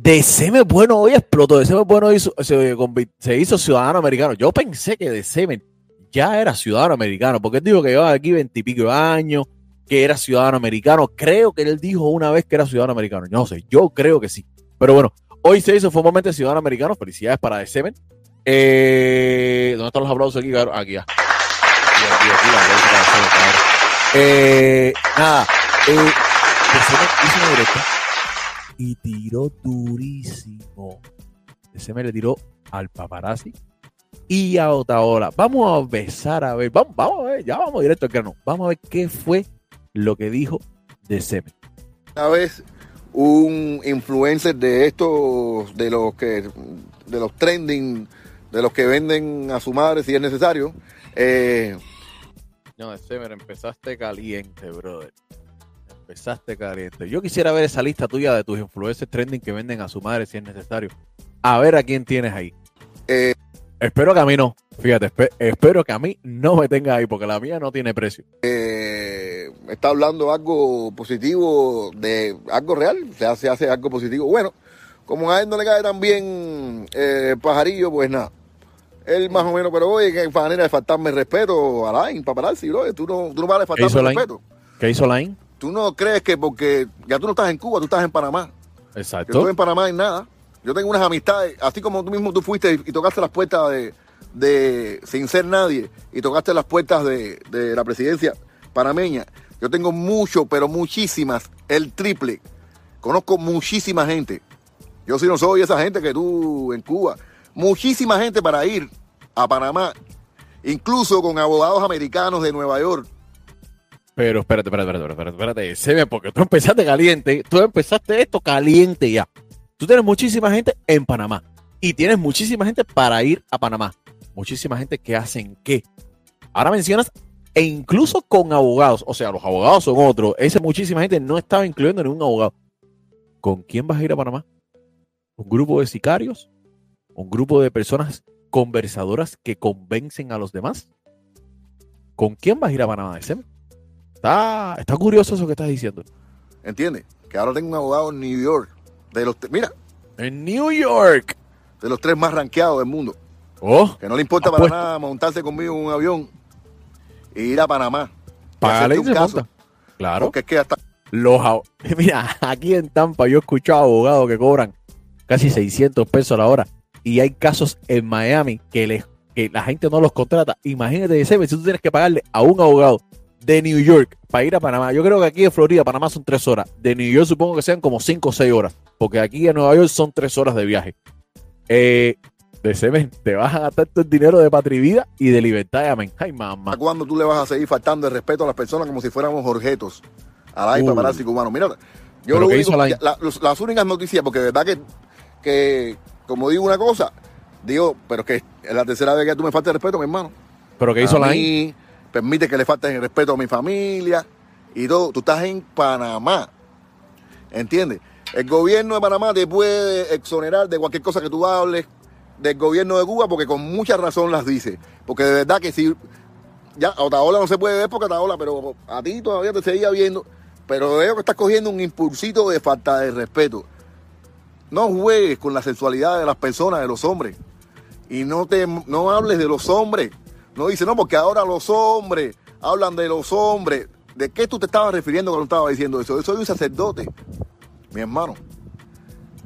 Deceme Bueno hoy explotó. Deceme Bueno hizo- se, hizo ciudadano americano. Yo pensé que Deceme ya era ciudadano americano, porque él dijo que llevaba aquí veintipico de años, que era ciudadano americano. Creo que él dijo una vez que era ciudadano americano. Yo no sé, yo creo que sí. Pero bueno, hoy se hizo formalmente ciudadano americano. Felicidades para Deceme. Eh, ¿Dónde están los aplausos aquí? Aquí ya. Aquí, aquí, aquí, Deceme, cabrón. Eh, nada, eh, Deceme hizo una directa y tiró durísimo. Ese me le tiró al paparazzi y a Otaola. Vamos a besar a ver, vamos, vamos a ver, ya vamos directo al grano. Vamos a ver qué fue lo que dijo de Seme. Una vez un influencer de estos, de los que, de los trending, de los que venden a su madre si es necesario, eh, No, de Semer, empezaste caliente, brother. Empezaste caliente. Yo quisiera ver esa lista tuya de tus influencers trending que venden a su madre si es necesario. A ver a quién tienes ahí. eh, Espero que a mí no. Fíjate, espe- espero que a mí no me tenga ahí porque la mía no tiene precio. eh, está hablando algo positivo de algo real, se hace, hace algo positivo. Bueno, como a él no le cae tan bien eh, pajarillo, pues nada. Él más o menos, pero oye, qué manera de faltarme el respeto a Lain, paparazzi, bro. Tú no, tú no ¿Qué hizo faltarme el respeto. ¿Qué hizo Line? Tú no crees que porque ya tú no estás en Cuba, tú estás en Panamá. Yo Exacto. estoy en Panamá en nada. Yo tengo unas amistades, así como tú mismo tú fuiste y tocaste las puertas de, de sin ser nadie, y tocaste las puertas de, de la presidencia panameña. Yo tengo mucho, pero muchísimas, el triple. Conozco muchísima gente. Yo sí no soy esa gente que tú en Cuba. Muchísima gente para ir a Panamá, incluso con abogados americanos de Nueva York. Pero espérate, espérate, espérate, espérate, espérate, Seme, porque tú empezaste caliente, tú empezaste esto caliente ya. Tú tienes muchísima gente en Panamá y tienes muchísima gente para ir a Panamá. Muchísima gente que hacen qué. Ahora mencionas, e incluso con abogados, o sea, los abogados son otros. Esa muchísima gente no estaba incluyendo ningún abogado. ¿Con quién vas a ir a Panamá? ¿Un grupo de sicarios? ¿Un grupo de personas conversadoras que convencen a los demás? ¿Con quién vas a ir a Panamá, Seme? Está, está curioso eso que estás diciendo. ¿Entiendes? Que ahora tengo un abogado en New York. De los, mira, En New York. de los tres más rankeados del mundo. Oh, Que no le importa para nada montarse conmigo en un avión e ir a Panamá. se un caso. monta. Claro. Porque es que hasta Los, mira, aquí en Tampa yo he escuchado abogados que cobran casi 600 pesos a la hora. Y hay casos en Miami que, les, que la gente no los contrata. Imagínate, Seme, si tú tienes que pagarle a un abogado de New York para ir a Panamá. Yo creo que aquí en Florida, Panamá son tres horas. De New York supongo que sean como cinco o seis horas. Porque aquí en Nueva York son tres horas de viaje. Eh, de Semen, te vas a gastar todo el dinero de patria y vida y de libertad. y Amén. Ay, mamá. cuando tú le vas a seguir faltando el respeto a las personas como si fuéramos jorgetos. A la Uh. paparazzi cubano. Mira, yo ¿Pero lo único, la- los- las únicas noticias, porque de verdad que, que, como digo una cosa, digo, pero que es la tercera vez que tú me faltas el respeto, mi hermano. Pero ¿qué hizo a la mí, permite que le falten el respeto a mi familia y todo. Tú estás en Panamá, ¿entiendes? El gobierno de Panamá te puede exonerar de cualquier cosa que tú hables del gobierno de Cuba porque con mucha razón las dice. Porque de verdad que si ya Otaola no se puede ver porque Otaola, pero a ti todavía te seguía viendo. Pero veo que estás cogiendo un impulsito de falta de respeto. No juegues con la sexualidad de las personas, de los hombres. Y no te no hables de los hombres. No dice, no, porque ahora los hombres hablan de los hombres. ¿De qué tú te estabas refiriendo cuando estabas diciendo eso? Yo soy un sacerdote, mi hermano.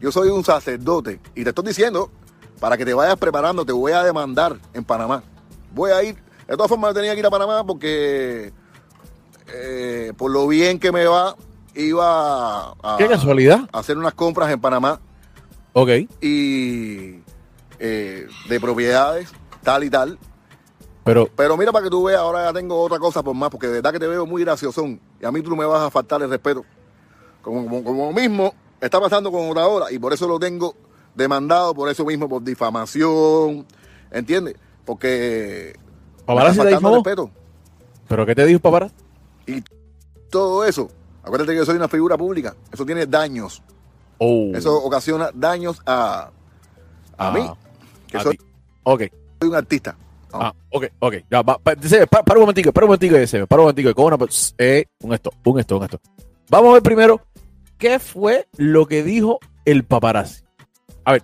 Yo soy un sacerdote. Y te estoy diciendo, para que te vayas preparando, te voy a demandar en Panamá. Voy a ir. De todas formas, yo tenía que ir a Panamá porque, eh, por lo bien que me va, iba a, ¿Qué casualidad? a hacer unas compras en Panamá Ok. y eh, de propiedades, tal y tal. Pero, Pero mira para que tú veas, ahora ya tengo otra cosa por más, porque de verdad que te veo muy graciosón. Y a mí tú no me vas a faltar el respeto. Como, como, como mismo está pasando con otra hora, y por eso lo tengo demandado, por eso mismo, por difamación. ¿Entiendes? Porque. me Paparazzi está te faltando el respeto. ¿pero qué te dijo paparazzi? Y todo eso. Acuérdate que yo soy una figura pública. Eso tiene daños. Oh. Eso ocasiona daños a, a Ah, mí, que a soy, ti. Ok. soy un artista. Ah, ok, ok. Ya, va, pa- para un momentico, para un momentico, Sebe, para un momentico. Con una, eh, un esto, un esto, un esto. Vamos a ver primero qué fue lo que dijo el paparazzi. A ver,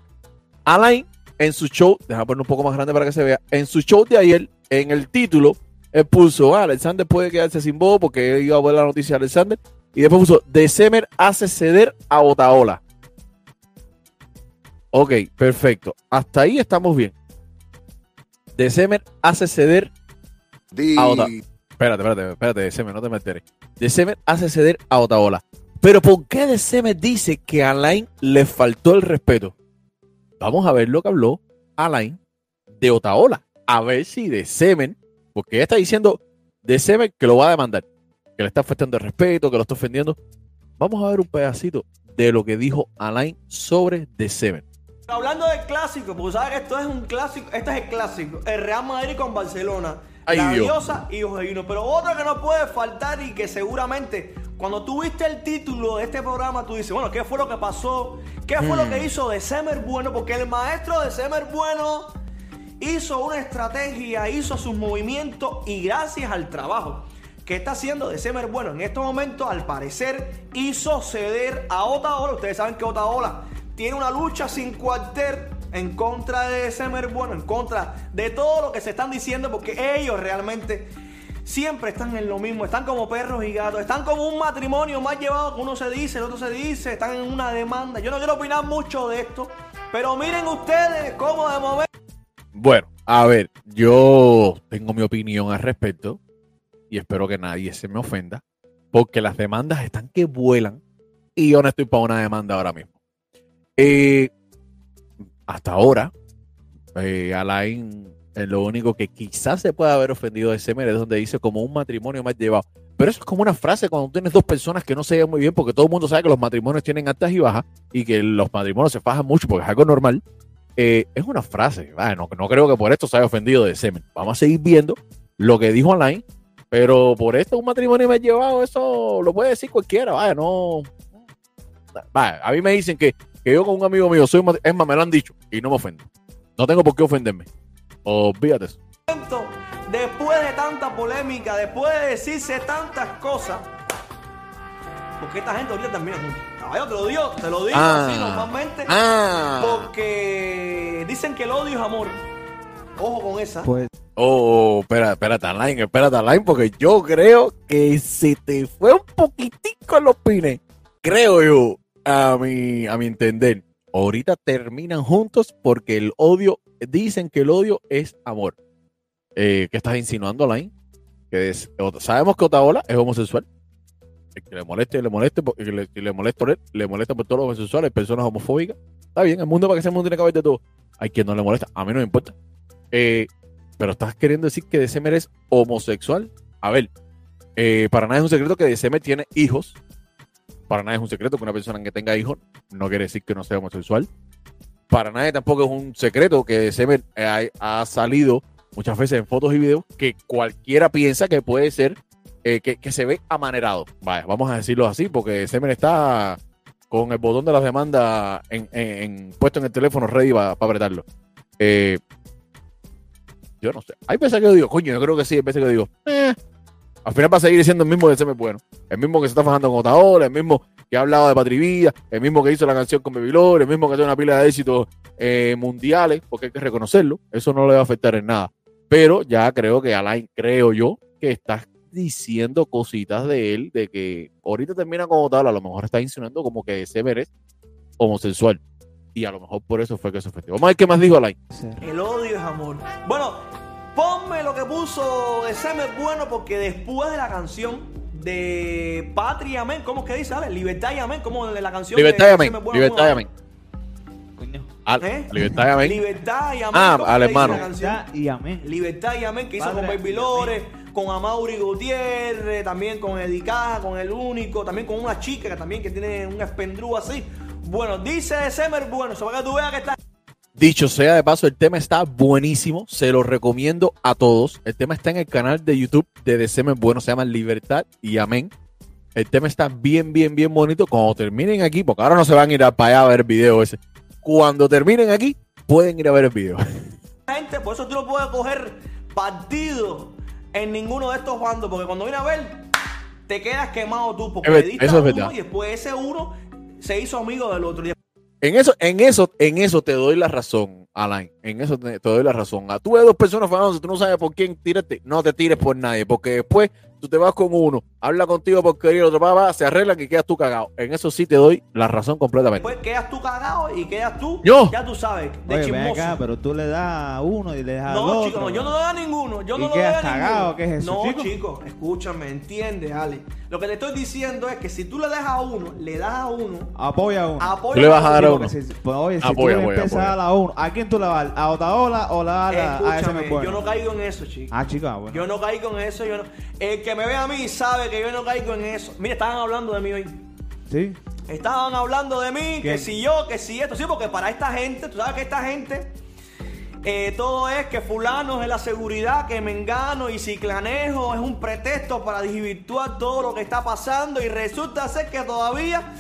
Alain en su show, déjame poner un poco más grande para que se vea, en su show de ayer, en el título, él puso, ah, Alexander puede quedarse sin voz porque iba a ver la noticia de Alexander. Y después puso, December hace ceder a Otaola. Ok, perfecto. Hasta ahí estamos bien. December hace ceder a Ota- Espérate, espérate, espérate, December, no te meteré. December hace ceder a Otaola. Pero ¿por qué December dice que a Alain le faltó el respeto? Vamos a ver lo que habló Alain de Otaola. A ver si December, porque ella está diciendo December que lo va a demandar, que le está faltando el respeto, que lo está ofendiendo. Vamos a ver un pedacito de lo que dijo Alain sobre December. Hablando del clásico, porque sabes que esto es un clásico, este es el clásico, el Real Madrid con Barcelona. Ay, la Dios. diosa y Ojevino. Pero otra que no puede faltar y que seguramente cuando tú viste el título de este programa, tú dices, bueno, ¿qué fue lo que pasó? ¿Qué fue lo que hizo de Semer Bueno? Porque el maestro de Semer Bueno hizo una estrategia, hizo sus movimientos y gracias al trabajo que está haciendo de Semer Bueno en estos momentos, al parecer, hizo ceder a Otaola. Ustedes saben que Otaola tiene una lucha sin cuartel en contra de Semer Bueno, en contra de todo lo que se están diciendo, porque ellos realmente siempre están en lo mismo, están como perros y gatos, están como un matrimonio más llevado que uno se dice, el otro se dice, están en una demanda. Yo no quiero opinar mucho de esto, pero miren ustedes cómo de momento Bueno, a ver, yo tengo mi opinión al respecto y espero que nadie se me ofenda, porque las demandas están que vuelan y yo no estoy para una demanda ahora mismo. Eh, hasta ahora, eh, Alain, eh, lo único que quizás se pueda haber ofendido de Semer es donde dice como un matrimonio más llevado. Pero eso es como una frase cuando tienes dos personas que no se llevan muy bien, porque todo el mundo sabe que los matrimonios tienen altas y bajas y que los matrimonios se fajan mucho porque es algo normal. Es una frase. vaya, no, creo que por esto se haya ofendido de semen. Vamos a seguir viendo lo que dijo online, pero por esto un matrimonio ha llevado, eso lo puede decir cualquiera. Vaya, no. Vaya, a mí me dicen que, que yo con un amigo mío soy. Es más, me lo han dicho y no me ofendo. No tengo por qué ofenderme. Olvídate eso. después de tanta polémica, después de decirse tantas cosas, porque esta gente ahorita termina juntos. Caballo, te lo digo, te lo digo Ah. así normalmente, Ah. porque dicen que el odio es amor. Ojo con esa. Pues Oh, espera, espérate, online, espérate, online, porque yo creo que se te fue un poquitico los pines. Creo yo, a mi, a mi entender. Ahorita terminan juntos porque el odio, dicen que el odio es amor. Eh, ¿Qué estás insinuando, online? Que sabemos que Otaola es homosexual. El que le moleste, le moleste, porque le, molesta por él, le molesta por todos los homosexuales, personas homofóbicas. Está bien, el mundo para que sea el mundo tiene que de todo. Hay quien no le molesta, a mí no me importa. Eh, pero estás queriendo decir que December es homosexual. A ver, eh, para nada es un secreto que December tiene hijos. Para nada es un secreto que una persona que tenga hijos no quiere decir que no sea homosexual. Para nadie tampoco es un secreto que eh, ha, salido muchas veces en fotos y videos que cualquiera piensa que puede ser, eh, que, que se ve amanerado. Vaya, vamos a decirlo así, porque December está con el botón de las demandas en- en- puesto en el teléfono ready para apretarlo. Eh, yo no sé. Hay veces que yo digo, coño, yo creo que sí. Hay veces que yo digo, eh. Al final va a seguir siendo el mismo de Seme Bueno. El mismo que se está fajando con Otaola, el mismo que ha hablado de Patrivía, el mismo que hizo la canción con Baby Lore, el mismo que tiene una pila de éxitos eh, mundiales, porque hay que reconocerlo. Eso no le va a afectar en nada. Pero ya creo que Alain, creo yo, que estás diciendo cositas de él, de que ahorita termina con Otaola, a lo mejor está insinuando como que Semer es homosexual. Y a lo mejor por eso fue que se ofendió. Vamos a ver qué más dijo Alain. El odio es amor. Bueno, ponme lo que puso de Semer Bueno porque después de la canción de Patria Amén, ¿cómo es que dice? Ale? Libertad y Amén, ¿cómo de la canción Libertad de y amén. Semer Bueno? Libertad y amén. Coño. Al- ¿Eh? Libertad y amén. Libertad y Amén. Ah, ¿cómo al hermano. y amén. Libertad y Amén, que hizo Padre, con Baby y Lore, con Amaury Gutiérrez, también con Eddie Caja, con El Único, también con una chica que también que tiene un espendrú así. Bueno, dice Semer Bueno, eso para que tú veas que está Dicho sea de paso, el tema está buenísimo. Se lo recomiendo a todos. El tema está en el canal de YouTube de DCM Bueno. Se llama Libertad y Amén. El tema está bien, bien, bien bonito. Cuando terminen aquí, porque ahora no se van a ir para allá a ver el video ese. Cuando terminen aquí, pueden ir a ver el video. gente, por eso tú no puedes coger partido en ninguno de estos bandos, porque cuando viene a ver, te quedas quemado tú, porque Es le diste eso es uno verdad. y después ese uno se hizo amigo del otro. En eso, en eso, en eso te doy la razón, Alain. En eso te, doy la razón. A tú ves dos personas famosos, tú no sabes por quién tírate, no te tires por nadie, porque después tú te vas con uno, habla contigo porque el otro va, va, se arregla y quedas tú cagado. En eso sí te doy la razón completamente. Pues quedas tú cagado y quedas tú, Yo. ya tú sabes, de Oye, ven chismoso. acá, pero tú le das a uno y le das al No, otro. chico, no, yo no le doy a ninguno. Yo ¿Y no le doy a cagado? ninguno. ¿Qué es eso, no, chico? chico, escúchame, entiende, Ale. Lo que te estoy diciendo es que si tú le das a uno, le das a uno, Apoya a uno. apoya Tú le vas a dar a uno. si- pues, oye, si Apoya, tú le apoya, empiezas apoya. a dar a uno, ¿a quién tú le vas? ¿A Otaola o das a, la- a ese yo no caigo en eso, chico. Ah, chica, bueno. Yo no caigo en eso, yo no. El que me ve a mí sabe que yo no caigo en eso. Mira, estaban hablando de mí hoy. Sí. Estaban hablando de mí, que si yo, que si esto, sí, porque para esta gente, tú sabes que esta gente, eh, todo es que fulano es la seguridad, que Mengano y Ciclanejo es un pretexto para desvirtuar todo lo que está pasando y resulta ser que todavía,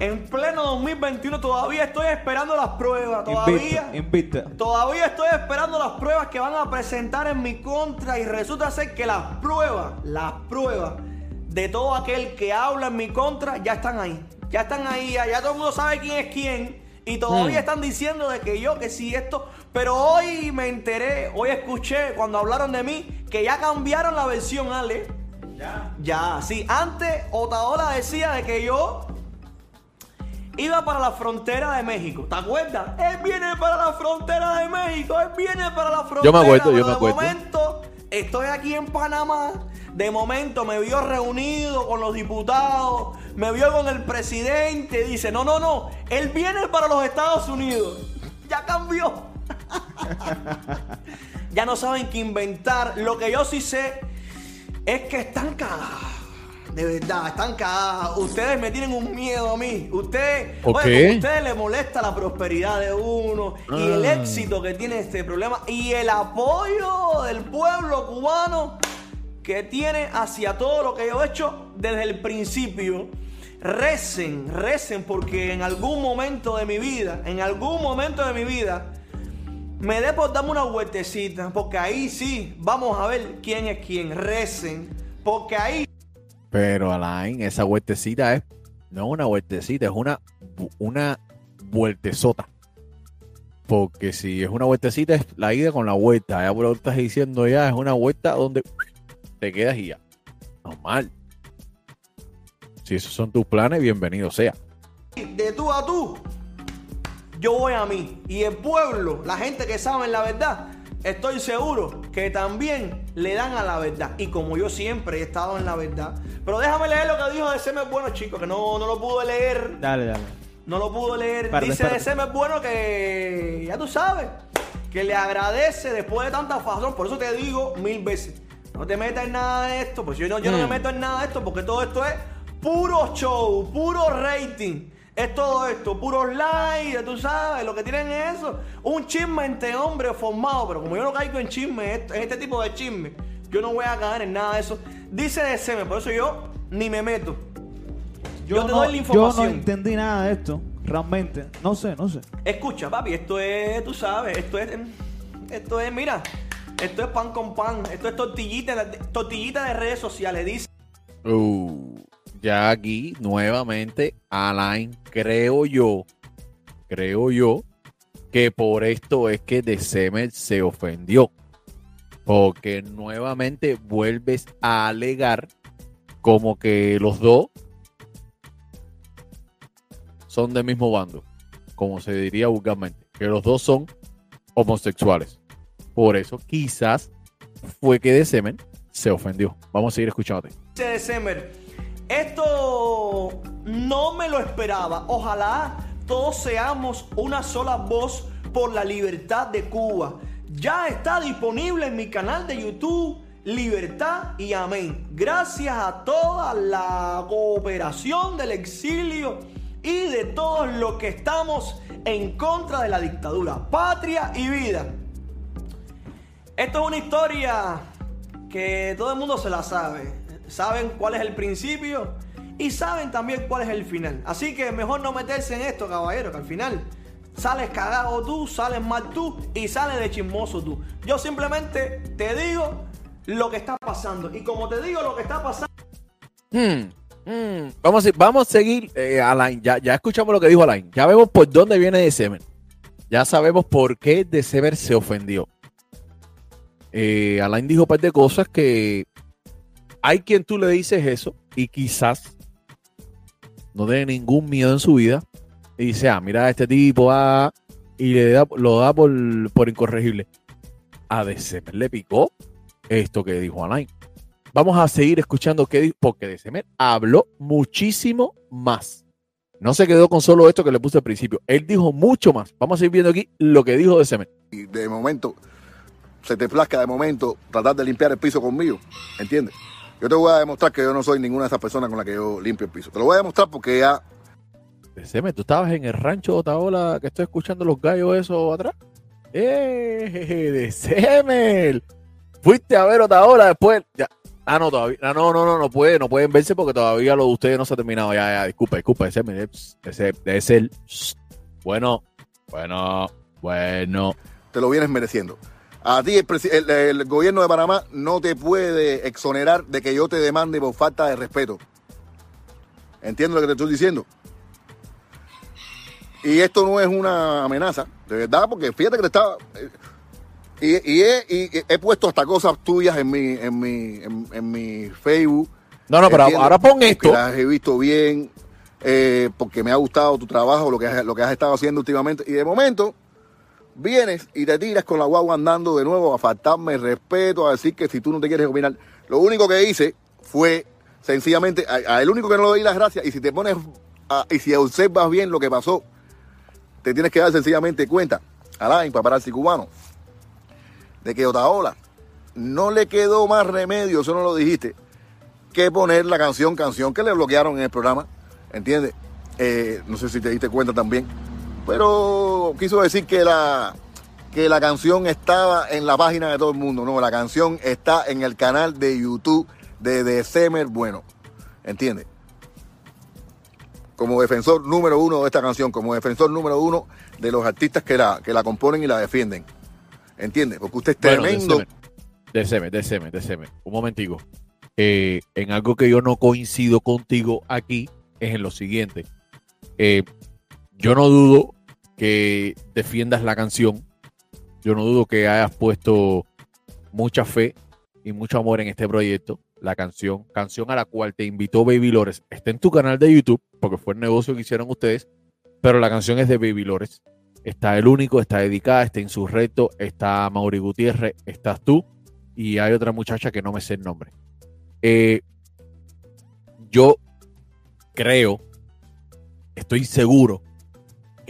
en pleno 2021, todavía estoy esperando las pruebas, todavía... Invicta. Todavía estoy esperando las pruebas que van a presentar en mi contra y resulta ser que las pruebas, las pruebas de todo aquel que habla en mi contra ya están ahí. Ya están ahí, ya, ya todo el mundo sabe quién es quién y todavía Hmm. están diciendo de que yo, que sí esto, pero hoy me enteré, hoy escuché cuando hablaron de mí que ya cambiaron la versión, Ale. Ya. Ya, sí, antes Otaola decía de que yo iba para la frontera de México. ¿Te acuerdas? Él viene para la frontera de México. Él viene para la frontera. Yo me acuerdo, yo me de acuerdo. momento, estoy aquí en Panamá. De momento me vio reunido con los diputados. Me vio con el presidente. Dice, no, no, no. Él viene para los Estados Unidos. Ya cambió. ya no saben qué inventar. Lo que yo sí sé es que están cagados. De verdad, están cagados. Ustedes me tienen un miedo a mí. Ustedes, como a ustedes les molesta la prosperidad de uno y el Ah. éxito que tiene este problema y el apoyo del pueblo cubano que tiene hacia todo lo que yo he hecho desde el principio. Recen, recen porque en algún momento de mi vida, en algún momento de mi vida, me dé por darme una vueltecita, porque ahí sí, vamos a ver quién es quién. Recen, porque ahí Pero Alain, esa vueltecita es no una vueltecita, es una, una vueltezota. Porque si es una vueltecita, es la ida con la vuelta. Ya por lo que estás diciendo ya, es una vuelta donde te quedas y ya. Normal. Si esos son tus planes, bienvenido sea. de tú a tú, yo voy a mí. Y el pueblo, la gente que sabe la verdad, estoy seguro que también le dan a la verdad. Y como yo siempre he estado en la verdad. Pero déjame leer lo que dijo de Semer Bueno, chicos, que no, no lo pude leer. Dale, dale. No lo pudo leer. Dice de Semer Bueno que, ya tú sabes, que le agradece después de tanta fazón. Por eso te digo mil veces, no te metas en nada de esto. Pues yo, no, yo no me Mm. meto en nada de esto porque todo esto es puro show, puro rating. Es todo esto, puros likes, tú sabes, lo que tienen es eso. Un chisme entre hombres formado, pero como yo no caigo en chisme, en este tipo de chisme, yo no voy a caer en nada de eso. Dice de por eso yo ni me meto. Yo te no, doy la Yo información. no entendí nada de esto, realmente. No sé, no sé. Escucha, papi, esto es, tú sabes, esto es, esto es, mira, esto es pan con pan, esto es tortillita, de- tortillita de redes sociales, dice. Uh, ya aquí, nuevamente, Alain, creo yo, creo yo, que por esto es que De se ofendió. Porque nuevamente vuelves a alegar como que los dos son del mismo bando, como se diría vulgarmente, que los dos son homosexuales. Por eso quizás fue que De se ofendió. Vamos a seguir escuchándote. Esto no me lo esperaba. Ojalá todos seamos una sola voz por la libertad de Cuba. Ya está disponible en mi canal de YouTube. Libertad y amén. Gracias a toda la cooperación del exilio y de todos los que estamos en contra de la dictadura. Patria y vida. Esto es una historia que todo el mundo se la sabe. Saben cuál es el principio y saben también cuál es el final. Así que mejor no meterse en esto, caballero, que al final sales cagado tú, sales mal tú y sales de chismoso tú. Yo simplemente te digo lo que está pasando. Y como te digo lo que está pasando, Hmm, Mm, vamos, a, vamos a seguir, eh, Alain. Ya, ya escuchamos lo que dijo Alain. Ya vemos por dónde viene December. Ya sabemos por qué December se ofendió. Eh, Alain dijo un par de cosas que hay quien tú le dices eso y quizás no tiene ningún miedo en su vida y dice, ah, mira, este tipo ah, y le da, lo da por, por incorregible. A December le picó esto que dijo Alain. Vamos a seguir escuchando qué dijo, porque December habló muchísimo más. No se quedó con solo esto que le puse al principio. Él dijo mucho más. Vamos a seguir viendo aquí lo que dijo December. Y de momento, se te plazca de momento tratar de limpiar el piso conmigo, ¿entiendes? Yo te voy a demostrar que yo no soy ninguna de esas personas con las que yo limpio el piso. Te lo voy a demostrar porque ya Deceme, ¿tú estabas en el rancho de Otaola que estoy escuchando los gallos eso atrás? ¡Eh! ¡Decemel! Fuiste a ver Otaola después. Ya. Ah, no, todavía. Ah, no, no, no, no puede, no pueden verse porque todavía lo de ustedes no se ha terminado. Ya, ya, disculpa, disculpa. Ese debe ser. Bueno, bueno, bueno. te lo vienes mereciendo. A ti el, presi- el- el gobierno de Panamá no te puede exonerar de que yo te demande por falta de respeto. ¿Entiendes lo que te estoy diciendo? Y esto no es una amenaza, de verdad, porque fíjate que te estaba... eh, Y, y he, y he puesto hasta cosas tuyas en mi, en mi, en, en mi Facebook. No, no, pero ahora pon esto. Las he visto bien, eh, porque me ha gustado tu trabajo, lo que, has, lo que has estado haciendo últimamente. Y de momento vienes y te tiras con la guagua andando de nuevo a faltarme respeto, a decir que si tú no te quieres opinar. Lo único que hice fue sencillamente, a, a único que no le doy las gracias, y si te pones, a- y si observas bien lo que pasó, te tienes que dar sencillamente cuenta, Alain, paparazzi cubano, de que Otaola no le quedó más remedio, eso no lo dijiste, que poner la canción, canción que le bloquearon en el programa, ¿entiendes? Eh, no sé si te diste cuenta también, pero quiso decir que la, que la canción estaba en la página de todo el mundo, no, la canción está en el canal de YouTube de December Bueno, ¿entiendes? Como defensor número uno de esta canción, como defensor número uno de los artistas que la, que la componen y la defienden, ¿entiendes? Porque usted es Bueno, tremendo. Deceme, deceme, deceme. Un momentico. Eh, en algo que yo no coincido contigo aquí es en lo siguiente. Eh, yo no dudo que defiendas la canción. Yo no dudo que hayas puesto mucha fe y mucho amor en este proyecto. La canción, canción a la cual te invitó Baby Lores, está en tu canal de YouTube, porque fue el negocio que hicieron ustedes, pero la canción es de Baby Lores. Está el único, está dedicada, está Insurrecto, está Mauri Gutiérrez, estás tú y hay otra muchacha que no me sé el nombre. Eh, yo creo, estoy seguro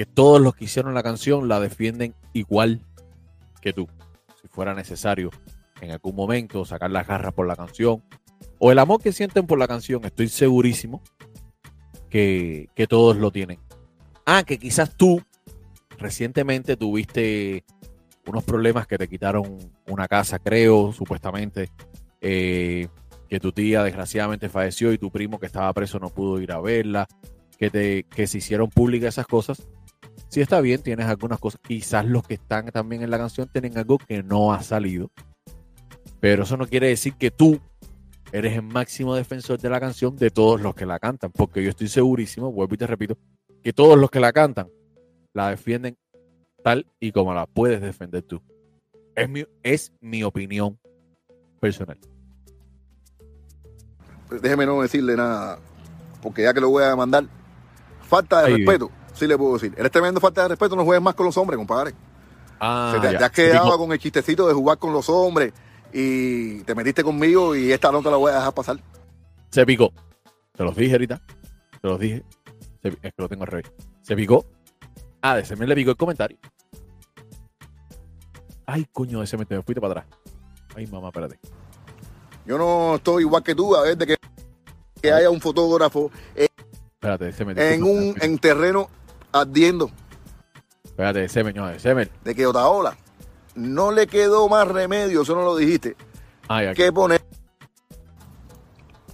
que todos los que hicieron la canción la defienden igual que tú. Si fuera necesario en algún momento sacar las garras por la canción o el amor que sienten por la canción, estoy segurísimo que, que todos lo tienen. Ah, que quizás tú recientemente tuviste unos problemas que te quitaron una casa, creo, supuestamente, eh, que tu tía desgraciadamente falleció y tu primo que estaba preso no pudo ir a verla, que, te, que se hicieron públicas esas cosas. Sí está bien, tienes algunas cosas. Quizás los que están también en la canción tienen algo que no ha salido. Pero eso no quiere decir que tú eres el máximo defensor de la canción de todos los que la cantan. Porque yo estoy segurísimo, vuelvo y te repito, que todos los que la cantan la defienden tal y como la puedes defender tú. Es mi, es mi opinión personal. déjeme no decirle nada, porque ya que lo voy a mandar, falta de Ahí respeto, sí le puedo decir. Eres tremendo falta de respeto, no juegues más con los hombres, compadre. Ah, Se te, has quedado con el chistecito de jugar con los hombres y te metiste conmigo y esta no te la voy a dejar pasar. Se picó. Te los dije ahorita. Te los dije. Se- es que lo tengo al revés. Se picó. Ah, de le picó el comentario. Ay, coño, de ese me te me fuiste para atrás. Ay, mamá, espérate. Yo no estoy igual que tú, a ver de que, que haya un fotógrafo Espérate, en un en terreno ardiendo Espérate, ese me, no, ese me. de que Otaola no le quedó más remedio, eso no lo dijiste, Ay, que poner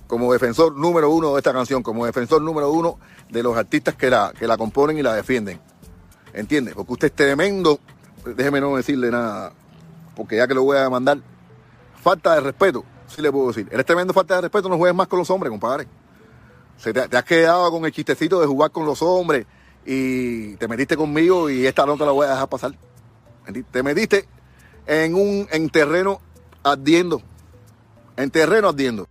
como defensor número uno de esta canción, como defensor número uno de los artistas que la, que la componen y la defienden. ¿Entiendes? Porque usted es tremendo, déjeme no decirle nada, porque ya que lo voy a mandar, falta de respeto, sí le puedo decir. Eres tremendo falta de respeto, no juegues más con los hombres, compadre. Se te, te has quedado con el chistecito de jugar con los hombres y te metiste conmigo y esta no te la voy a dejar pasar. Te metiste en un en terreno ardiendo. En terreno ardiendo.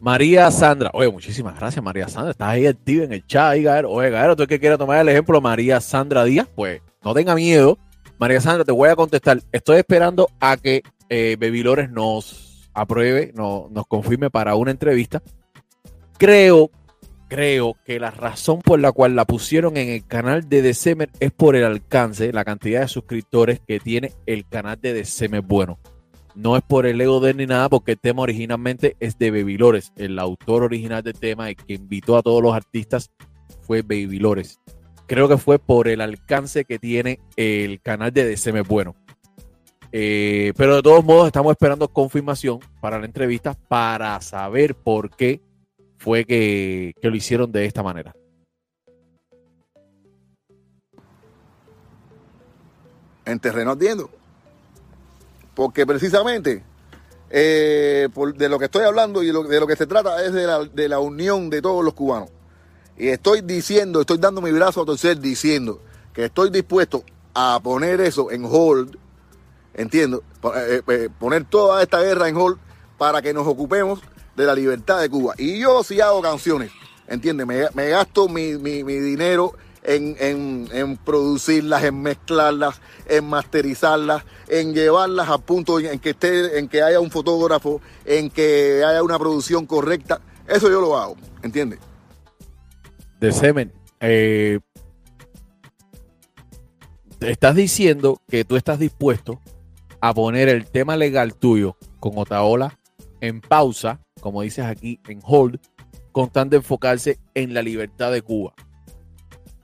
María Sandra. Oye, muchísimas gracias, María Sandra. Estás ahí activa en el chat. Oye, Gaero, tú que quieres tomar el ejemplo María Sandra Díaz, pues no tenga miedo. María Sandra, te voy a contestar. Estoy esperando a que eh, Baby Lores nos apruebe, no, nos confirme para una entrevista. Creo, creo que la razón por la cual la pusieron en el canal de December es por el alcance, la cantidad de suscriptores que tiene el canal de December Bueno. No es por el ego de él ni nada, porque el tema originalmente es de Baby Lores. El autor original del tema, el que invitó a todos los artistas, fue Baby Lores. Creo que fue por el alcance que tiene el canal de DCM Bueno. Eh, pero de todos modos, estamos esperando confirmación para la entrevista para saber por qué fue que, que lo hicieron de esta manera. En terreno ardiendo. Porque precisamente eh, de lo que estoy hablando y de lo que se trata es de la, de la unión de todos los cubanos. Y estoy diciendo, estoy dando mi brazo a torcer diciendo que estoy dispuesto a poner eso en hold, entiendo, eh, eh, poner toda esta guerra en hold para que nos ocupemos de la libertad de Cuba. Y yo sí hago canciones, ¿entiendes? Me, me gasto mi, mi- dinero en, en- en producirlas, en mezclarlas, en masterizarlas, en llevarlas a punto en, que esté, en que haya un fotógrafo, en que haya una producción correcta. Eso yo lo hago, ¿entiendes? de semen. eh, estás diciendo que tú estás dispuesto a poner el tema legal tuyo con Otaola en pausa, como dices aquí, en hold, con tan enfocarse en la libertad de Cuba.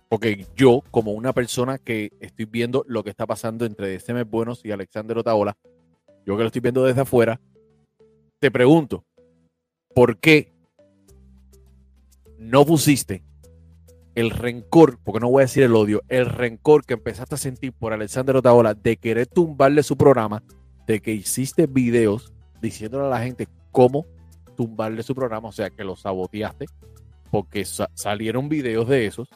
Porque yo, como una persona que estoy viendo lo que está pasando entre Deceme Buenos y Alexander Otaola, yo que lo estoy viendo desde afuera, te pregunto, ¿por qué no pusiste el rencor, porque no voy a decir el odio, el rencor que empezaste a sentir por Alexander Otaola de querer tumbarle su programa, de que hiciste videos diciéndole a la gente cómo tumbarle su programa, o sea, que lo saboteaste, porque sa- salieron videos de esos,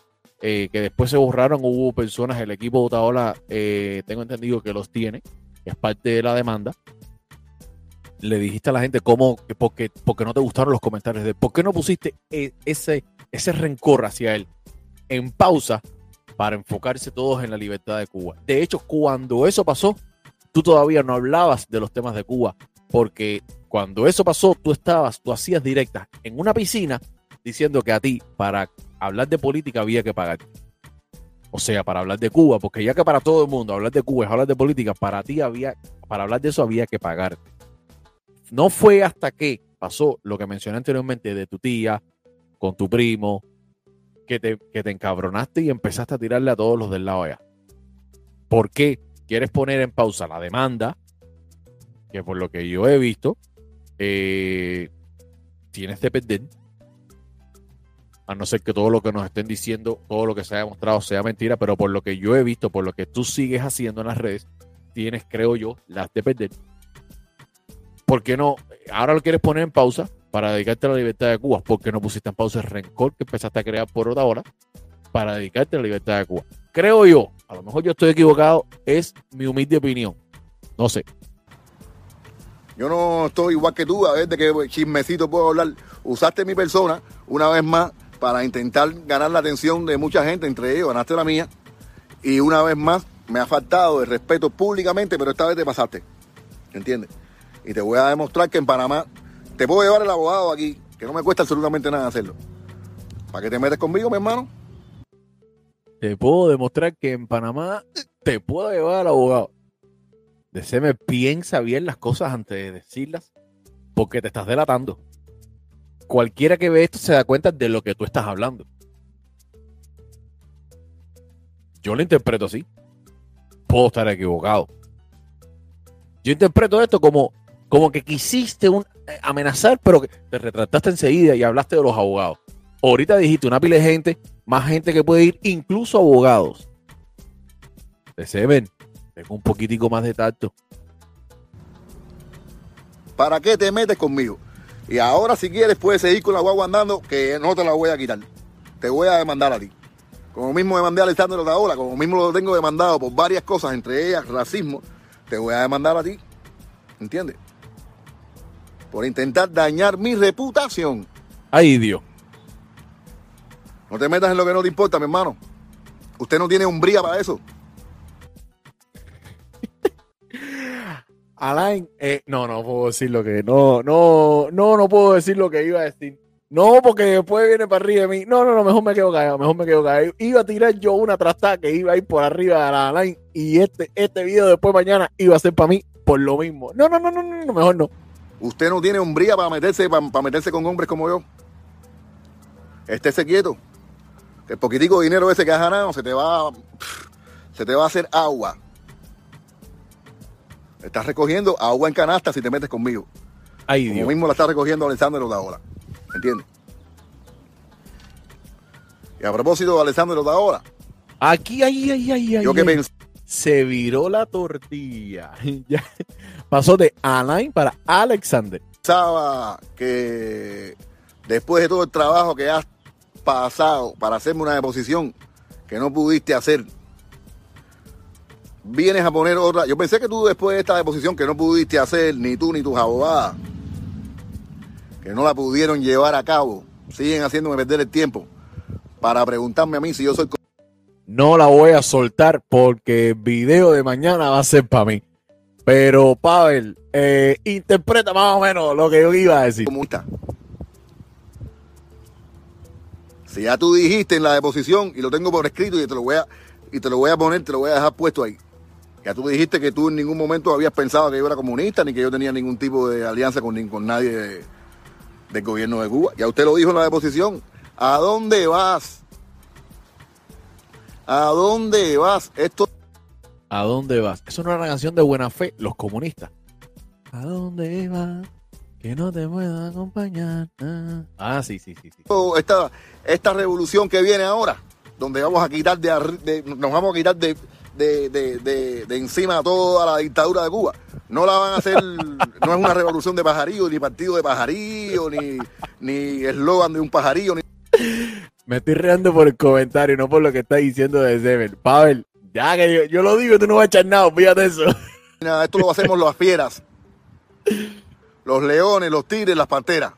eh, que después se borraron, hubo personas, el equipo de Otaola, eh, tengo entendido que los tiene, es parte de la demanda. Le dijiste a la gente cómo, que porque, porque no te gustaron los comentarios de por qué no pusiste e- ese, ese rencor hacia él en pausa para enfocarse todos en la libertad de Cuba. De hecho, cuando eso pasó, tú todavía no hablabas de los temas de Cuba, porque cuando eso pasó, tú estabas, tú hacías directas en una piscina diciendo que a ti, para hablar de política, había que pagar. O sea, para hablar de Cuba, porque ya que para todo el mundo hablar de Cuba es hablar de política, para ti había, para hablar de eso había que pagar. No fue hasta que pasó lo que mencioné anteriormente de tu tía, con tu primo, que te, que te encabronaste y empezaste a tirarle a todos los del lado allá. ¿Por qué quieres poner en pausa la demanda? Que por lo que yo he visto, eh, tienes que perder. A no ser que todo lo que nos estén diciendo, todo lo que se haya mostrado sea mentira, pero por lo que yo he visto, por lo que tú sigues haciendo en las redes, tienes, creo yo, las de perder. ¿Por qué no? Ahora lo quieres poner en pausa para dedicarte a la libertad de Cuba. ¿Por qué no pusiste en pausa el rencor que empezaste a crear por otra hora para dedicarte a la libertad de Cuba? Creo yo, a lo mejor yo estoy equivocado, es mi humilde opinión. No sé. Yo no estoy igual que tú, a ver de qué chismecito puedo hablar. Usaste mi persona una vez más para intentar ganar la atención de mucha gente, entre ellos ganaste la mía. Y una vez más me ha faltado el respeto públicamente, pero esta vez te pasaste. ¿Entiendes? Y te voy a demostrar que en Panamá te puedo llevar el abogado aquí, que no me cuesta absolutamente nada hacerlo. ¿Para que te metes conmigo, mi hermano? Te puedo demostrar que en Panamá te puedo llevar al abogado. Me piensa bien las cosas antes de decirlas, porque te estás delatando. Cualquiera que ve esto se da cuenta de lo que tú estás hablando. Yo lo interpreto así. Puedo estar equivocado. Yo interpreto esto como, como que quisiste un, eh, amenazar, pero que te retrataste enseguida y hablaste de los abogados. Ahorita dijiste una pila de gente, más gente que puede ir, incluso abogados. Ven, tengo un poquitico más de tacto. ¿Para qué te metes conmigo? Y ahora si quieres puedes seguir con la guagua andando, que no te la voy a quitar. Te voy a demandar a ti. Como mismo demandé a Alessandro Otaola, como mismo lo tengo demandado por varias cosas, entre ellas racismo, te voy a demandar a ti. ¿Entiendes? Por intentar dañar mi reputación. Ay, Dios. No te metas en lo que no te importa, mi hermano. Usted no tiene umbría para eso. Alain, eh, no, no puedo decir lo que, no, no, no, no puedo decir lo que iba a decir. No, porque después viene para arriba de mí. No, no, no, mejor me quedo callado, mejor me quedo callado. Iba a tirar yo una trastada que iba a ir por arriba de la Alain y este, este video después mañana iba a ser para mí por lo mismo. No, no, no, no, no, mejor no. Usted no tiene umbría para meterse, para, para meterse con hombres como yo. Estése quieto. El poquitico de dinero ese que has ganado se te va, se te va a hacer agua. Estás recogiendo agua en canasta si te metes conmigo. Como Dios. mismo la está recogiendo Alessandro Daola. ¿Entiendes? Y a propósito de Alessandro Daola, Aquí, ay, ay, ay, ay. yo que pensé, Se viró la tortilla. Pasó de Alain para Alexander. pensaba que después de todo el trabajo que has pasado para hacerme una deposición que no pudiste hacer, vienes a poner otra. Yo pensé que tú después de esta deposición que no pudiste hacer, ni tú ni tus abogadas, que no la pudieron llevar a cabo, siguen haciéndome perder el tiempo para preguntarme a mí si yo soy... No la voy a soltar porque el video de mañana va a ser para mí. Pero, Pavel, eh, interpreta más o menos lo que yo iba a decir. comunista. Si ya tú dijiste en la deposición y lo tengo por escrito y te lo voy a y te lo voy a poner, te lo voy a dejar puesto ahí. Ya tú dijiste que tú en ningún momento habías pensado que yo era comunista ni que yo tenía ningún tipo de alianza con, con nadie de- del gobierno de Cuba. Ya usted lo dijo en la deposición. ¿A dónde vas? ¿A dónde vas? Esto ¿A dónde vas? Eso no era una canción de buena fe, los comunistas. ¿A dónde vas? Que no te pueda acompañar. Ah, sí, sí, sí, sí. esta, esta revolución que viene ahora, donde vamos a quitar de, de- nos vamos a quitar de, de, de- de- de encima toda la dictadura de Cuba. No la van a hacer, no es una revolución de pajarillo, ni partido de pajarillo, ni ni eslogan de un pajarillo, ni Me estoy riendo por el comentario, no por lo que está diciendo de Seven. Pavel, ya que yo, yo lo digo, tú no vas a echar nada, fíjate eso. nada. Esto lo hacemos las fieras, los leones, los tigres, las panteras.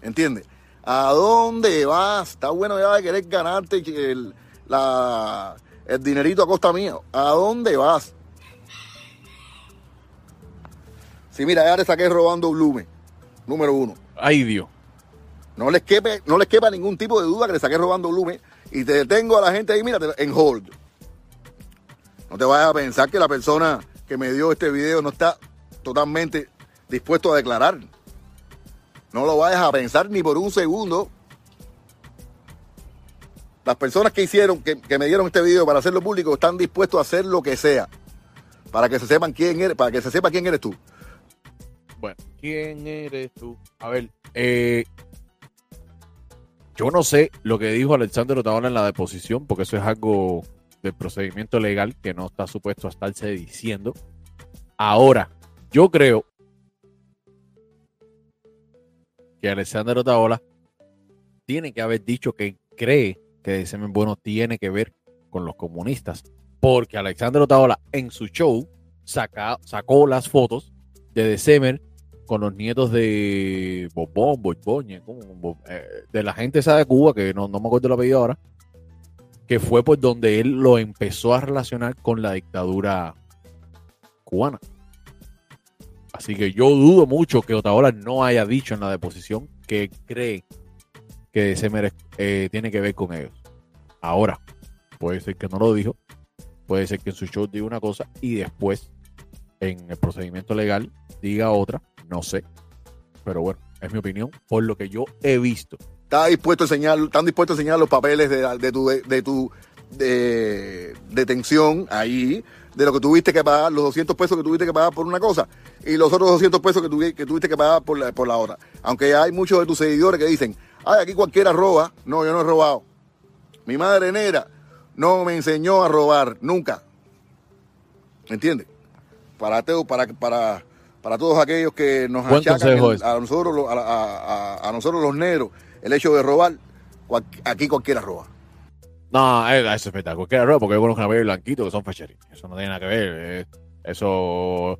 ¿Entiendes? ¿A dónde vas? Está bueno ya de querer ganarte el, la, el dinerito a costa mía. ¿A dónde vas? Sí, mira, ya te saqué robando Blume, número uno. Ay, Dios. No les, quepe, no les quepa ningún tipo de duda que le saqué robando Blume y te detengo a la gente ahí, mira, en hold. No te vayas a pensar que la persona que me dio este video no está totalmente dispuesto a declarar. No lo vayas a pensar ni por un segundo. Las personas que hicieron, que, que me dieron este video para hacerlo público, están dispuestos a hacer lo que sea. Para que se sepan quién eres, para que se sepa quién eres tú. Bueno, ¿quién eres tú? A ver, eh, yo no sé lo que dijo Alexander Otaola en la deposición, porque eso es algo del procedimiento legal que no está supuesto a estarse diciendo. Ahora, yo creo que Alexander Otaola tiene que haber dicho que cree que semen bueno tiene que ver con los comunistas, porque Alexander Otaola en su show saca- sacó las fotos de December con los nietos de Bobón, Borboña, eh, de la gente esa de Cuba, que no, no me acuerdo el apellido ahora, que fue por donde él lo empezó a relacionar con la dictadura cubana. Así que yo dudo mucho que Otaola no haya dicho en la deposición que cree que December eh, tiene que ver con ellos. Ahora, puede ser que no lo dijo, puede ser que en su show diga una cosa y después en el procedimiento legal diga otra, no sé. Pero bueno, es mi opinión por lo que yo he visto. está dispuesto a enseñar, están dispuestos a enseñar los papeles de, de tu, de, tu de- detención ahí, de lo que tuviste que pagar, los 200 pesos que tuviste que pagar por una cosa y los otros 200 pesos que, que tuviste que pagar por la, por la otra. Aunque hay muchos de tus seguidores que dicen, ay, aquí cualquiera roba. No, yo no he robado. Mi madre negra no me enseñó a robar, nunca. ¿Entiendes? Para, teo- para, para, para todos aquellos que nos achacan el- a, nosotros, los- a, a- a- a nosotros los negros el hecho de robar, cual- aquí cualquiera roba. No, eso es espectacular. Cualquiera roba, porque yo conozco una y blanquito que son fecherín. Eso no tiene nada que ver. eh, eso.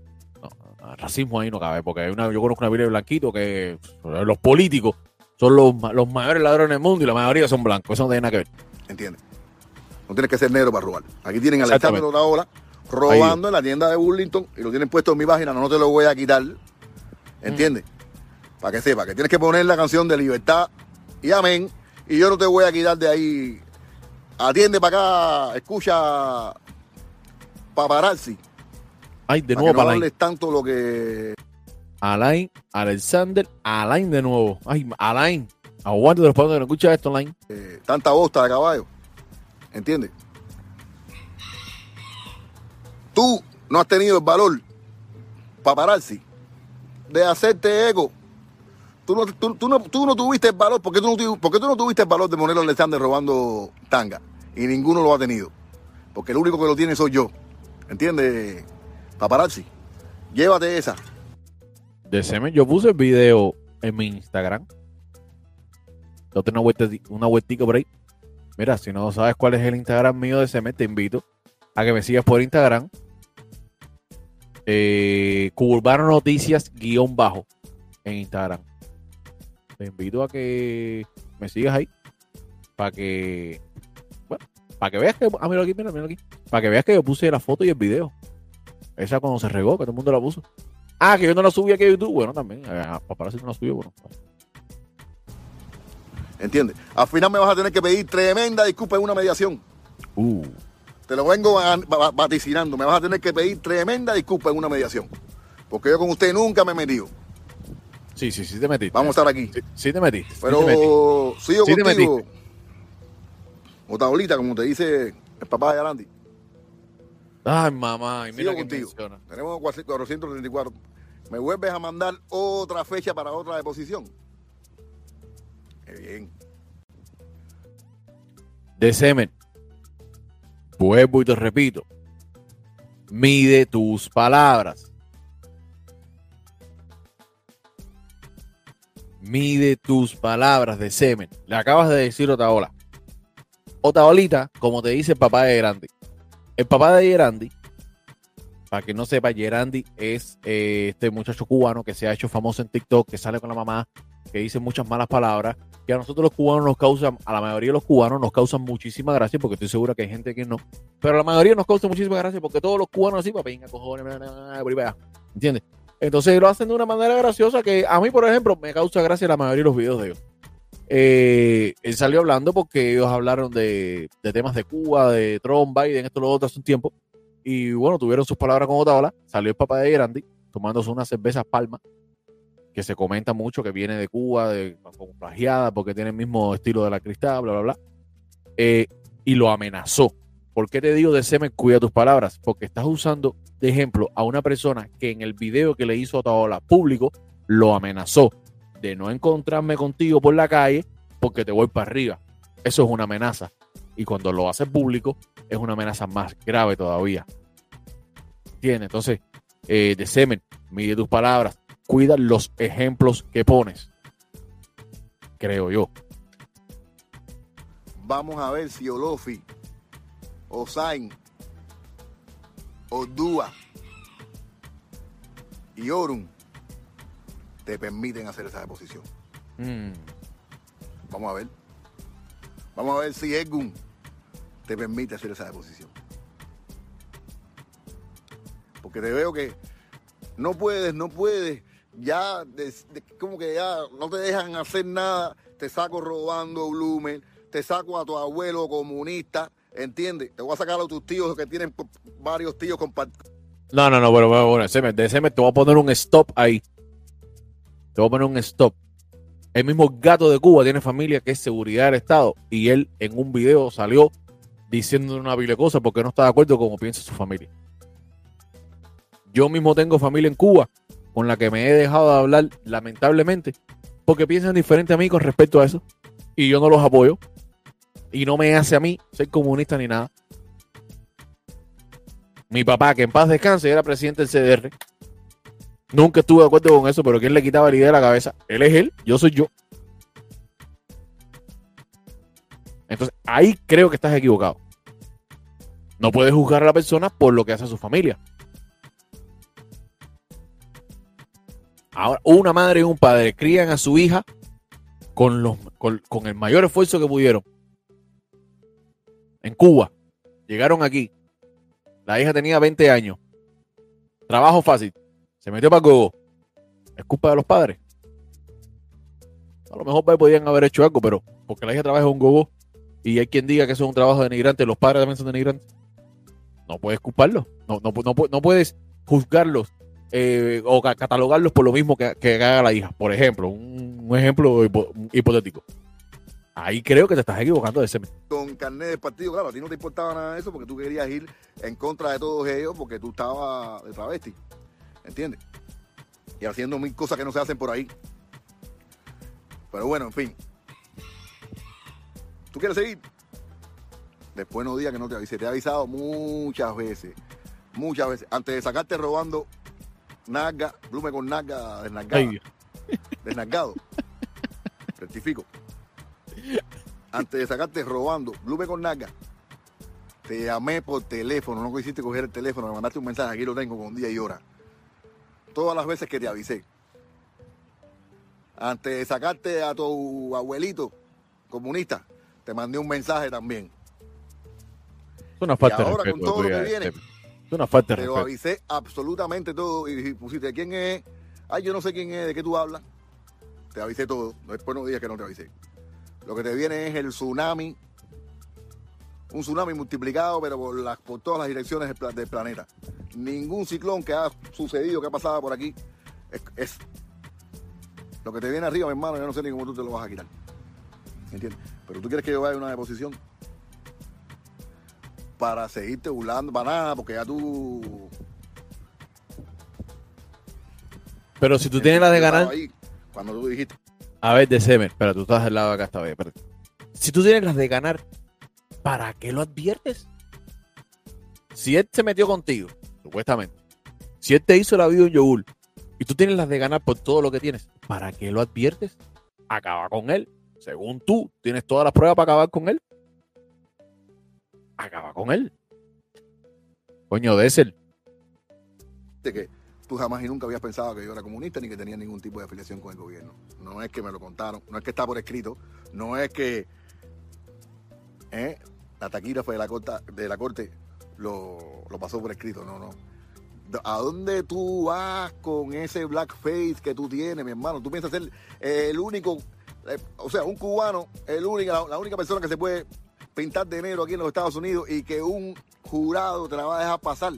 racismo ahí no cabe, porque una, yo conozco una y blanquito que los políticos son los, los mayores ladrones del mundo y la mayoría son blancos. Eso no tiene nada que ver. ¿Entiendes? No tienes que ser negro para robar. Aquí tienen a Exactamente. Alexander Otaola robando en la tienda de Burlington y lo tienen puesto en mi página, no te lo voy a quitar. ¿Entiendes? Para que sepa que tienes que poner la canción de libertad y amén. Y yo no te voy a quitar de ahí. Atiende para acá, escucha paparazzi. Ay, de para nuevo que no para tanto lo que. Alain, Alexander, Alain de nuevo. Ay, Alain. Aguante de los padres que no escucha esto, Alain. eh, tanta bosta de caballo. ¿Entiendes? Tú no has tenido el valor, paparazzi, de hacerte ego. Tú no, tú, tú no, tú no tuviste el valor, ¿por qué tú no, tu- por qué tú no tuviste el valor de ponerlo a Alexander robando tanga? Y ninguno lo ha tenido. Porque el único que lo tiene soy yo. ¿Entiendes? Paparazzi, llévate esa. De semen, yo puse el video en mi Instagram. Yo tengo una, vueltica por ahí. Mira, si no sabes cuál es el Instagram mío de semen, te invito a que me sigas por Instagram. Eh, Noticias guion bajo en Instagram. Te invito a que me sigas ahí. Para que. Bueno, para que veas que. Ah, mira aquí, mira, mira aquí. Para que veas que yo puse la foto y el video. Esa cuando se regó, que todo el mundo la puso. Ah, que yo no la subí aquí a YouTube. Bueno, también. eh, Paparazzi no la subió. Bueno, ¿Entiendes? Al final me vas a tener que pedir tremenda disculpa en una mediación. uh, Te lo vengo va- va- vaticinando. Me vas a tener que pedir tremenda disculpa en una mediación. Porque yo con usted nunca me he metido. sí, sí, sí te metiste. Vamos a estar aquí. Sí, sí te metiste. sí Pero te metiste. sigo Sí te contigo. O tablita, como te dice el papá de Arandi. Ay, mamá. Y mira que contigo. menciona. Tenemos 434. ¿Me vuelves a mandar otra fecha para otra deposición? Qué bien. De semen. Vuelvo y te repito. Mide tus palabras. Mide tus palabras de semen. Le acabas de decir Otaola. Otaolita, como te dice el papá de Gerandi. El papá de Gerandi, para que no sepa, Gerandi es eh, este muchacho cubano que se ha hecho famoso en TikTok, que sale con la mamá, que dice muchas malas palabras, que a nosotros los cubanos nos causan, a la mayoría de los cubanos nos causan muchísima gracia, porque estoy segura que hay gente que no, pero a la mayoría nos causa muchísima gracia porque todos los cubanos así, papi, venga, cojones. ¿entiendes? Entonces lo hacen de una manera graciosa que a mí, por ejemplo, me causa gracia la mayoría de los videos de ellos. Eh, él salió hablando porque ellos hablaron de, temas de Cuba, de Trump, Biden, esto, lo otro hace un tiempo. Y bueno, tuvieron sus palabras con Otaola. Salió el papá de Grandi tomándose unas cervezas Palma, que se comenta mucho que viene de Cuba, de, plagiada, porque tiene el mismo estilo de la cristal, bla, bla, bla. Eh, y lo amenazó. ¿Por qué te digo de semen, cuida tus palabras? Porque estás usando de ejemplo a una persona que en el video que le hizo Otaola público lo amenazó de no encontrarme contigo por la calle porque te voy para arriba. Eso es una amenaza. Y cuando lo hace público, es una amenaza más grave todavía. ¿Entiendes? Entonces, eh, de semen, mide tus palabras, cuida los ejemplos que pones. Creo yo. Vamos a ver si Olofi, Osain, Odúa y Orun te permiten hacer esa deposición. Mm, Vamos a ver. Vamos a ver si Edgun te permite hacer esa deposición. Porque te veo que no puedes, no puedes. Ya, de- de- como que ya no te dejan hacer nada. Te saco robando Blumen, te saco a tu abuelo comunista, ¿entiendes? Te voy a sacar a tus tíos que tienen varios tíos compartidos. No, no, no, bueno, bueno, bueno, semen, de te voy a poner un stop ahí. Te voy a poner un stop. El mismo gato de Cuba tiene familia que es seguridad del Estado y él en un video salió diciendo una vile cosa porque no está de acuerdo con cómo piensa su familia. Yo mismo tengo familia en Cuba con la que me he dejado de hablar lamentablemente porque piensan diferente a mí con respecto a eso y yo no los apoyo y no me hace a mí ser comunista ni nada. Mi papá, que en paz descanse, era presidente del CDR. Nunca estuve de acuerdo con eso, pero ¿quién le quitaba la idea de la cabeza? Él es él, yo soy yo. Entonces, ahí creo que estás equivocado. No puedes juzgar a la persona por lo que hace a su familia. Ahora, una madre y un padre crían a su hija con, los, con, con el mayor esfuerzo que pudieron. En Cuba. Llegaron aquí. La hija tenía 20 años. Trabajo fácil. Se metió Gogo. Es culpa de los padres. A lo mejor podían haber hecho algo, pero porque la hija trabaja en un gogo y hay quien diga que eso es un trabajo denigrante, los padres también son denigrantes. No puedes culparlos. No, no, no, no puedes juzgarlos eh, o ca- catalogarlos por lo mismo que, haga la hija. Por ejemplo, un, ejemplo hipo- hipotético. Ahí creo que te estás equivocando de ese. con carnet del partido, claro, a ti no te importaba nada de eso porque tú querías ir en contra de todos ellos porque tú estabas de travesti, ¿entiendes? Y haciendo mil cosas que no se hacen por ahí. Pero bueno, en fin. ¿Tú quieres seguir? Después no digas que no te avisé. Te he avisado muchas veces, muchas veces. Antes de sacarte robando naga, blume con naga Dios. desnagado. Rectifico antes de sacarte robando, Blume con Naga, te llamé por teléfono, no quisiste coger el teléfono, me mandaste un mensaje, aquí lo tengo con día y hora. Todas las veces que te avisé. Antes de sacarte a tu abuelito comunista, te mandé un mensaje también. Es una falta de ahora, respeto. con todo lo que viene, Esteban. Es una falta de Te lo avisé absolutamente todo y pusiste quién es. Ay, yo no sé quién es, de qué tú hablas. Te avisé todo. Después no digas que no te avisé. Lo que te viene es el tsunami. Un tsunami multiplicado, pero por, las, por todas las direcciones del, pla- del planeta. Ningún ciclón que ha sucedido, que ha pasado por aquí, es, es- Lo que te viene arriba, mi hermano, yo no sé ni cómo tú te lo vas a quitar. ¿Entiendes? Pero tú quieres que yo vaya a una deposición para seguirte burlando, para nada, porque ya tú Pero si tú tienes la de ganar, ahí cuando tú dijiste, A ver, de Semer, espera, tú estás del lado de acá esta vez. espérate. Si tú tienes las de ganar, ¿para qué lo adviertes? Si él se metió contigo, supuestamente, si él te hizo la vida un yogur y tú tienes las de ganar por todo lo que tienes, ¿para qué lo adviertes? Acaba con él. Según tú, tienes todas las pruebas para acabar con él. Acaba con él. Coño, Dessel. que tú jamás y nunca habías pensado que yo era comunista ni que tenía ningún tipo de afiliación con el gobierno. No es que me lo contaron, no es que está por escrito, no es que ¿eh? la taquígrafa de la, corta, de la corte lo, lo pasó por escrito, no, no. ¿A dónde tú vas con ese blackface que tú tienes, mi hermano? Tú piensas ser el único, eh, o sea, un cubano, el único, la, la única persona que se puede pintar de negro aquí en los Estados Unidos y que un jurado te la va a dejar pasar.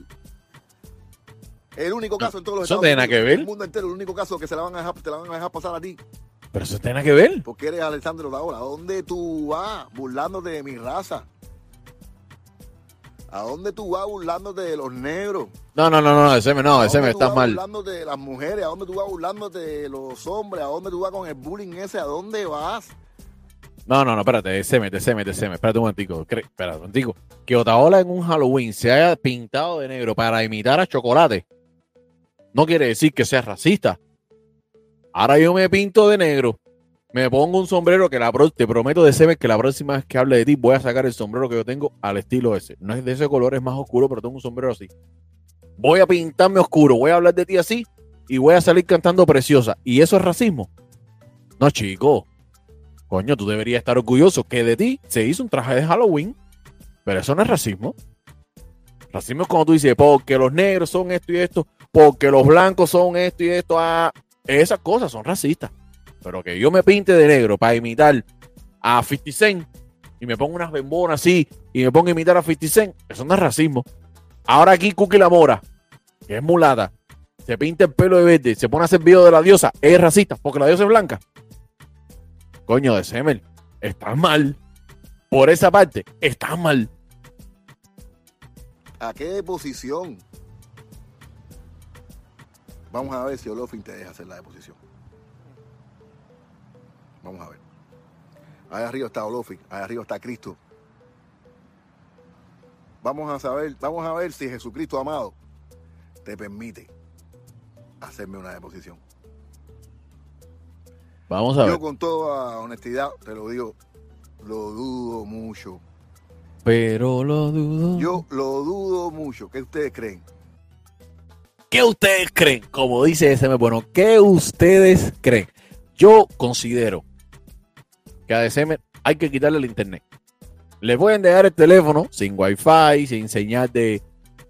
El único caso en todos los Estados Unidos, ver. el mundo entero, el único caso que se la van a dejar, te la van a dejar pasar a ti, Pero eso tiene que ver. porque eres Alessandro Daola. ¿A dónde tú vas burlándote de mi raza? ¿A dónde tú vas burlándote de los negros? No, no, no, no, ese me, no, ¿A ese me dónde tú está vas mal. burlándote de las mujeres? ¿A dónde tú vas burlándote de los hombres? ¿A dónde tú vas con el bullying ese? ¿A dónde vas? No, no, no, espérate, ese me, ese me, ese me. Espérate un momentico. Espérate un momentico. Que Otaola en un Halloween se haya pintado de negro para imitar a Chocolate no quiere decir que sea racista. Ahora yo me pinto de negro, me pongo un sombrero que la pro- te prometo de Seven que la próxima vez que hable de ti voy a sacar el sombrero que yo tengo al estilo ese. No es de ese color, es más oscuro, pero tengo un sombrero así. Voy a pintarme oscuro, voy a hablar de ti así y voy a salir cantando preciosa. ¿Y eso es racismo? No, chico. Coño, tú deberías estar orgulloso que de ti se hizo un traje de Halloween, pero eso no es racismo. Racismo es cuando tú dices, porque los negros son esto y esto, porque los blancos son esto y esto. Ah, esas cosas son racistas. Pero que yo me pinte de negro para imitar a 50 Cent y me pongo unas bembonas así y me pongo a imitar a 50 Cent, eso no es racismo. Ahora aquí Cookie La Mora, que es mulata, se pinta el pelo de verde, se pone a hacer video de la diosa, es racista porque la diosa es blanca. Coño de Semel, estás mal. Por esa parte, estás mal. ¿A qué posición? Vamos a ver si Olofin te deja hacer la deposición. Vamos a ver. Ahí arriba está Olofin, ahí arriba está Cristo. Vamos a saber, vamos a ver si Jesucristo amado te permite hacerme una deposición. Vamos a ver. Yo con toda honestidad te lo digo, lo dudo mucho. Pero lo dudo. Yo lo dudo mucho. ¿Qué ustedes creen? ¿Qué ustedes creen? Como dice ese bueno, ¿qué ustedes creen? Yo considero que a DCM hay que quitarle el internet. Le pueden dejar el teléfono sin wifi, sin señal de,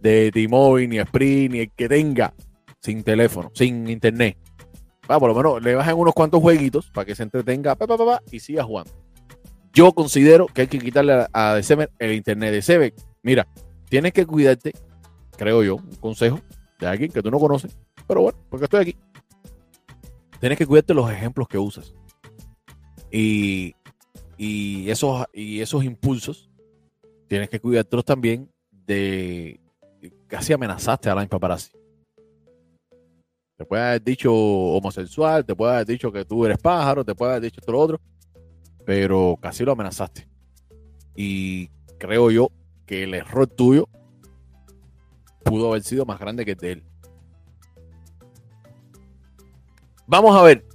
de T-Mobile, ni Sprint, ni el que tenga, sin teléfono, sin internet. Va, por lo menos le bajan unos cuantos jueguitos para que se entretenga pa, pa, pa, y siga jugando. Yo considero que hay que quitarle a, a December el internet. December, mira, tienes que cuidarte, creo yo, un consejo de alguien que tú no conoces, pero bueno, porque estoy aquí. Tienes que cuidarte los ejemplos que usas. Y, y, esos, y esos impulsos, tienes que cuidártelos también de casi amenazaste a la paparazzi. Te puede haber dicho homosexual, te puede haber dicho que tú eres pájaro, te puede haber dicho esto lo otro, pero casi lo amenazaste. Y creo yo que el error tuyo pudo haber sido más grande que el de él. Vamos a ver